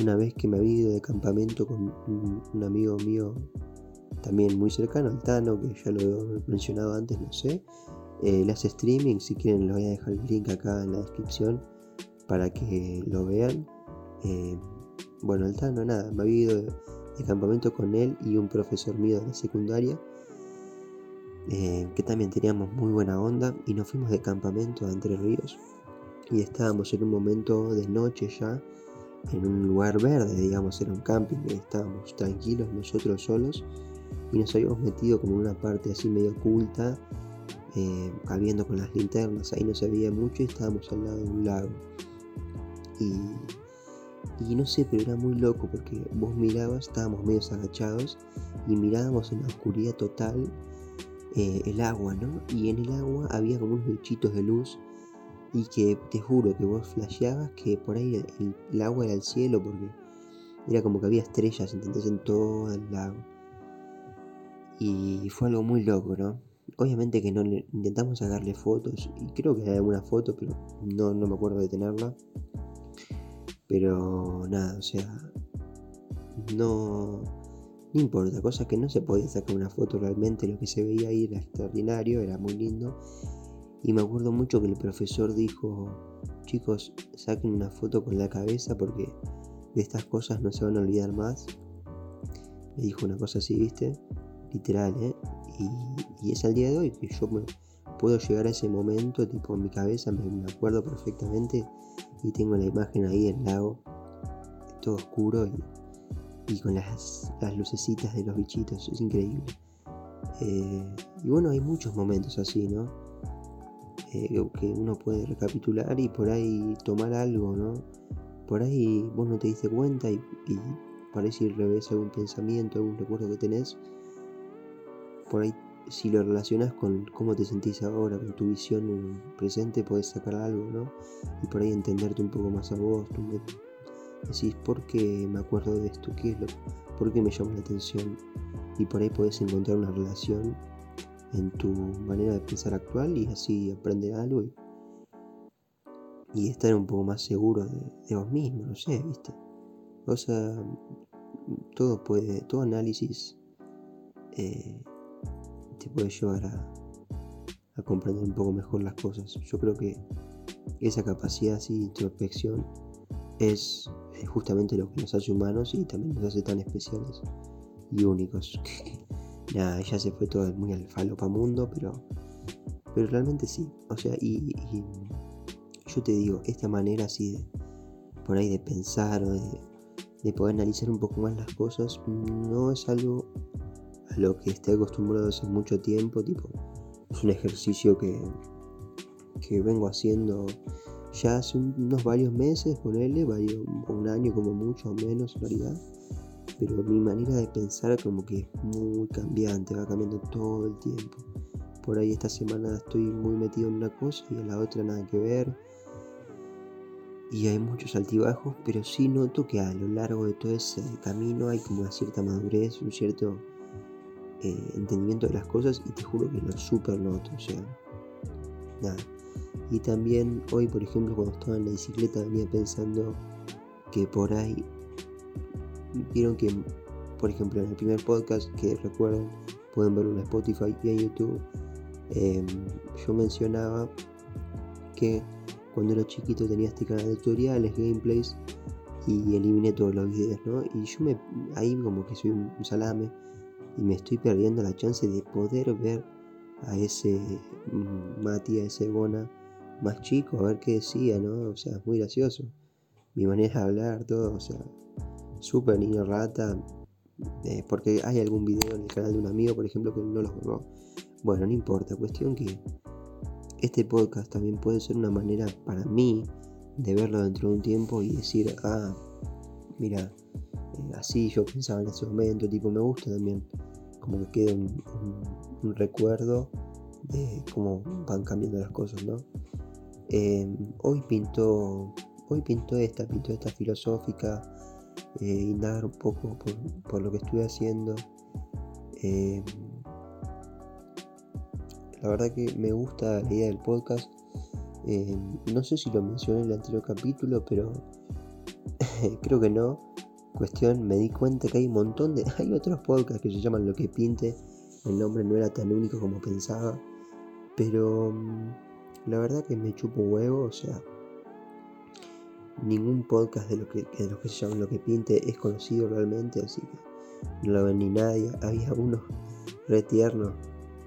una vez que me había ido de campamento con un, amigo mío también muy cercano, al Tano, que ya lo he mencionado antes, no sé, eh, las streaming, si quieren les voy a dejar el link acá en la descripción para que lo vean. Eh, bueno, el Tano nada, me había ido de, campamento con él y un profesor mío de la secundaria. Eh, que también teníamos muy buena onda y nos fuimos de campamento a Entre Ríos y estábamos en un momento de noche ya en un lugar verde, digamos, era un camping, estábamos tranquilos nosotros solos y nos habíamos metido como en una parte así medio oculta eh, cabiendo con las linternas, ahí no se veía mucho y estábamos al lado de un lago. Y, no sé, pero era muy loco porque vos mirabas, estábamos medio agachados y mirábamos en la oscuridad total eh, el agua, ¿no? Y en el agua había como unos bichitos de luz y que te juro que vos flasheabas que por ahí el, agua era el cielo porque era como que había estrellas, ¿entendés? En todo el lago. Y fue algo muy loco, ¿no? Obviamente que no le, intentamos sacarle fotos y creo que hay alguna foto, pero no, me acuerdo de tenerla. Pero nada, o sea, no, no importa, cosa que no se podía sacar una foto realmente, lo que se veía ahí era extraordinario, era muy lindo. Y me acuerdo mucho que el profesor dijo, chicos, saquen una foto con la cabeza porque de estas cosas no se van a olvidar más. Me dijo una cosa así, viste, literal, ¿eh? Y, es al día de hoy que yo puedo llegar a ese momento, tipo en mi cabeza, me, acuerdo perfectamente y tengo la imagen ahí del lago, todo oscuro y, con las, lucecitas de los bichitos, es increíble. Eh, y bueno, hay muchos momentos así, ¿no? Eh, que uno puede recapitular y por ahí tomar algo, ¿no? Por ahí vos no te diste cuenta y, y parece ir revés algún pensamiento, algún recuerdo que tenés por ahí si lo relacionas con cómo te sentís ahora, con tu visión en presente, puedes sacar algo, ¿no? Y por ahí entenderte un poco más a vos, me decís, ¿por qué me acuerdo de esto? ¿Qué es lo, ¿Por qué me llama la atención? Y por ahí podés encontrar una relación en tu manera de pensar actual y así aprender algo y, estar un poco más seguro de, vos mismo, no sé, ¿viste? O sea, todo puede, todo análisis eh, te puede llevar a, comprender un poco mejor las cosas. Yo creo que esa capacidad así de introspección es justamente lo que nos hace humanos y también nos hace tan especiales y únicos. Nada, ya se fue todo muy al falopa mundo, pero, pero realmente sí. O sea, y, yo te digo, esta manera así de por ahí de pensar o de, de poder analizar un poco más las cosas no es algo a lo que esté acostumbrado hace mucho tiempo, tipo, es un ejercicio que, que vengo haciendo ya hace unos varios meses, ponerle, varios, un año como mucho o menos en realidad. Pero mi manera de pensar como que es muy cambiante, va cambiando todo el tiempo. Por ahí esta semana estoy muy metido en una cosa y en la otra nada que ver. Y hay muchos altibajos, pero sí noto que a lo largo de todo ese camino hay como una cierta madurez, un cierto eh, entendimiento de las cosas y te juro que lo super noto. O sea, nada y también hoy, por ejemplo, cuando estaba en la bicicleta venía pensando que por ahí vieron que, por ejemplo, en el primer podcast que recuerdan, pueden verlo en Spotify y en YouTube, em, yo mencionaba que cuando era chiquito tenía este canal de tutoriales, gameplays y eliminé todos los videos, ¿no? Y yo me, ahí como que soy un salame y me estoy perdiendo la chance de poder ver a ese mm, Mati, a ese Bona más chico, a ver qué decía, ¿no? O sea, es muy gracioso. Mi manera de hablar, todo, o sea, súper niño rata. Eh, porque hay algún video en el canal de un amigo, por ejemplo, que no los borró. Bueno, no importa, cuestión que este podcast también puede ser una manera para mí de verlo dentro de un tiempo y decir, ah, mira, eh, así yo pensaba en ese momento, tipo, me gusta también, como que quede un recuerdo de cómo van cambiando las cosas, ¿no? Em, hoy pintó hoy pintó esta, pintó esta filosófica, eh, indagar un poco por, lo que estuve haciendo. Em, la verdad que me gusta la idea del podcast. Em, no sé si lo mencioné en el anterior capítulo, pero creo que no. Cuestión, me di cuenta que hay un montón de... Hay otros podcasts que se llaman Lo que pinte. El nombre no era tan único como pensaba. Pero la verdad que me chupo huevo, o sea, ningún podcast de, lo que, de los que se llaman Lo que Pinte es conocido realmente, así que no lo ven ni nadie. Había uno re tierno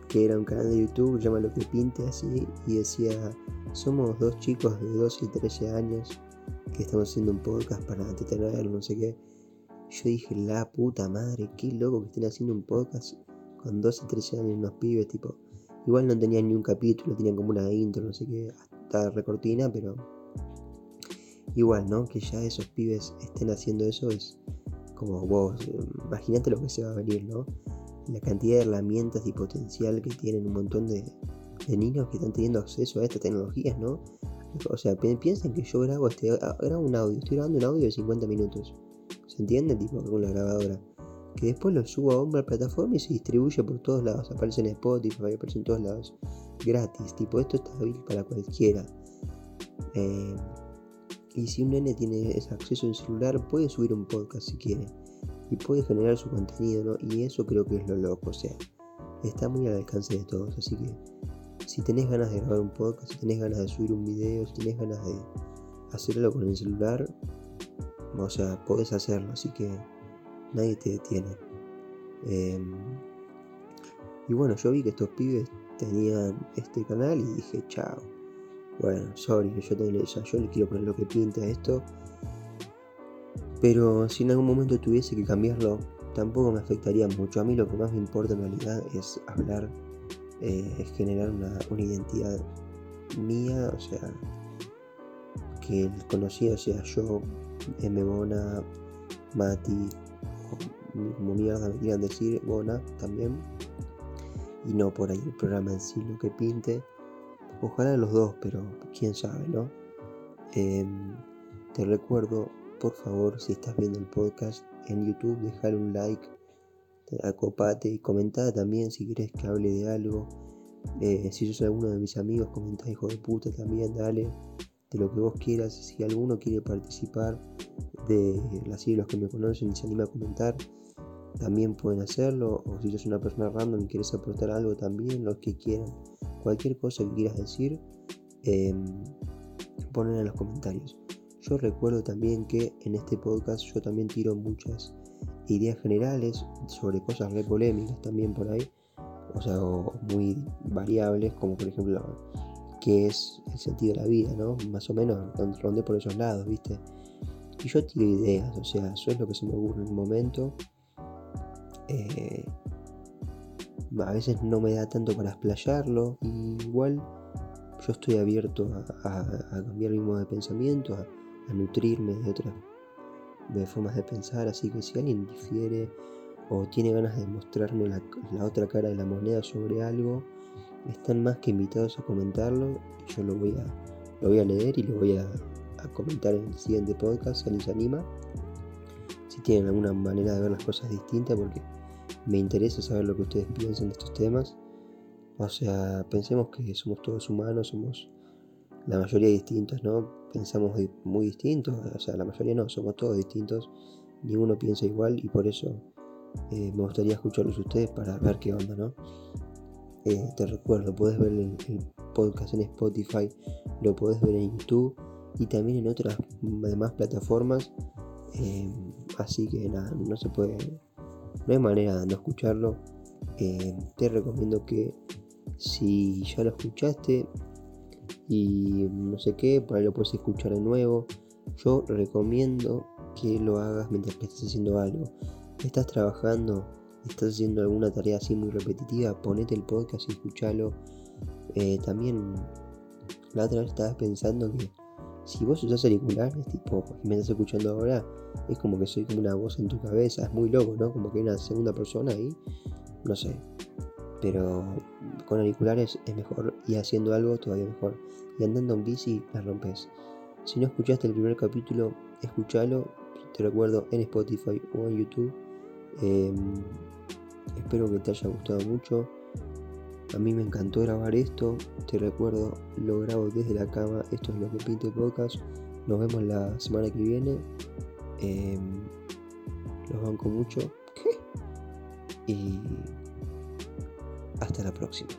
que era un canal de YouTube, llama Lo que Pinte así, y decía, somos dos chicos de 12 y 13 años que estamos haciendo un podcast para entretener, no sé qué. Yo dije, la puta madre, qué loco que estén haciendo un podcast con 12 y 13 años unos pibes, tipo, Igual no tenían ni un capítulo, tenían como una intro, no sé qué, hasta recortina, pero igual, ¿no? Que ya esos pibes estén haciendo eso es como vos, imagínate lo que se va a venir, ¿no? La cantidad de herramientas y potencial que tienen un montón de, niños que están teniendo acceso a estas tecnologías, ¿no? O sea, piensen que yo grabo este grabo un audio, estoy grabando un audio de 50 minutos. ¿Se entiende? Tipo con la grabadora que después lo subo a una plataforma y se distribuye por todos lados. Aparece en Spotify, aparece en todos lados. Gratis, tipo, esto está hábil para cualquiera. Eh, y si un nene tiene ese acceso en celular, puede subir un podcast si quiere. Y puede generar su contenido, ¿no? Y eso creo que es lo loco, o sea, está muy al alcance de todos. Así que si tenés ganas de grabar un podcast, si tenés ganas de subir un video, si tenés ganas de hacerlo con el celular, o sea, podés hacerlo. Así que nadie te detiene. Em, y bueno, yo vi que estos pibes tenían este canal y dije, chao. Bueno, sorry, yo, tengo, yo le quiero poner lo que pinta esto. Pero si en algún momento tuviese que cambiarlo, tampoco me afectaría mucho. A mí lo que más me importa en realidad es hablar, eh, es generar una, una identidad mía, o sea, que el conocido sea yo, M. Bona, Mati, como mierda me quieran decir, Bona también. Y no por ahí el programa en sí lo que pinte. Ojalá los dos, pero quién sabe, ¿no? Em, te recuerdo, por favor, si estás viendo el podcast en YouTube, dejar un like, acopate y comenta también si quieres que hable de algo. Eh, si sos alguno de mis amigos, comenta hijo de puta también, dale lo que vos quieras. Si alguno quiere participar de las los que me conocen y se anima a comentar, también pueden hacerlo. O si sos una persona random y quieres aportar algo también, lo que quieran. Cualquier cosa que quieras decir, em, poner en los comentarios. Yo recuerdo también que en este podcast yo también tiro muchas ideas generales sobre cosas re polémicas también por ahí, o sea, muy variables, como por ejemplo qué es el sentido de la vida, ¿no? Más o menos rondé por esos lados, ¿viste? Y yo tiro ideas, o sea, eso es lo que se me ocurre en el momento. Eh, a veces no me da tanto para explayarlo, igual yo estoy abierto a, cambiar mi modo de pensamiento, a, nutrirme de otras formas de pensar, así que si alguien difiere o tiene ganas de mostrarme la, otra cara de la moneda sobre algo, están más que invitados a comentarlo. Yo lo voy a, lo voy a leer y lo voy a, a comentar en el siguiente podcast se anima. Si tienen alguna manera de ver las cosas distintas, porque me interesa saber lo que ustedes piensan de estos temas. O sea, pensemos que somos todos humanos, somos la mayoría distintos, ¿no? Pensamos muy distintos, o sea, la mayoría no, somos todos distintos, ninguno piensa igual y por eso eh, me gustaría escucharlos ustedes para ver qué onda, ¿no? Eh, te recuerdo, puedes ver el, podcast en Spotify, lo puedes ver en YouTube y también en otras demás plataformas. Eh, así que nada, no se puede, no hay manera de no escucharlo. te recomiendo que si ya lo escuchaste y no sé qué, por ahí lo puedes escuchar de nuevo. Yo recomiendo que lo hagas mientras que estés haciendo algo. Estás trabajando, estás haciendo alguna tarea así muy repetitiva, ponete el podcast y escuchalo. Eh, también la otra vez estaba pensando que si vos usás auriculares, tipo, y me estás escuchando ahora, es como que soy como una voz en tu cabeza, es muy loco, ¿no? Como que hay una segunda persona ahí, no sé pero con auriculares es mejor y haciendo algo todavía mejor. Y andando en bici la rompes. Si no escuchaste el primer capítulo, escúchalo. Te recuerdo en Spotify o en YouTube. Em, espero que te haya gustado mucho. A mí me encantó grabar esto. Te recuerdo, lo grabo desde la cama. Esto es lo que pinte podcast. Nos vemos la semana que viene. Eh, los banco mucho. Y hasta la próxima.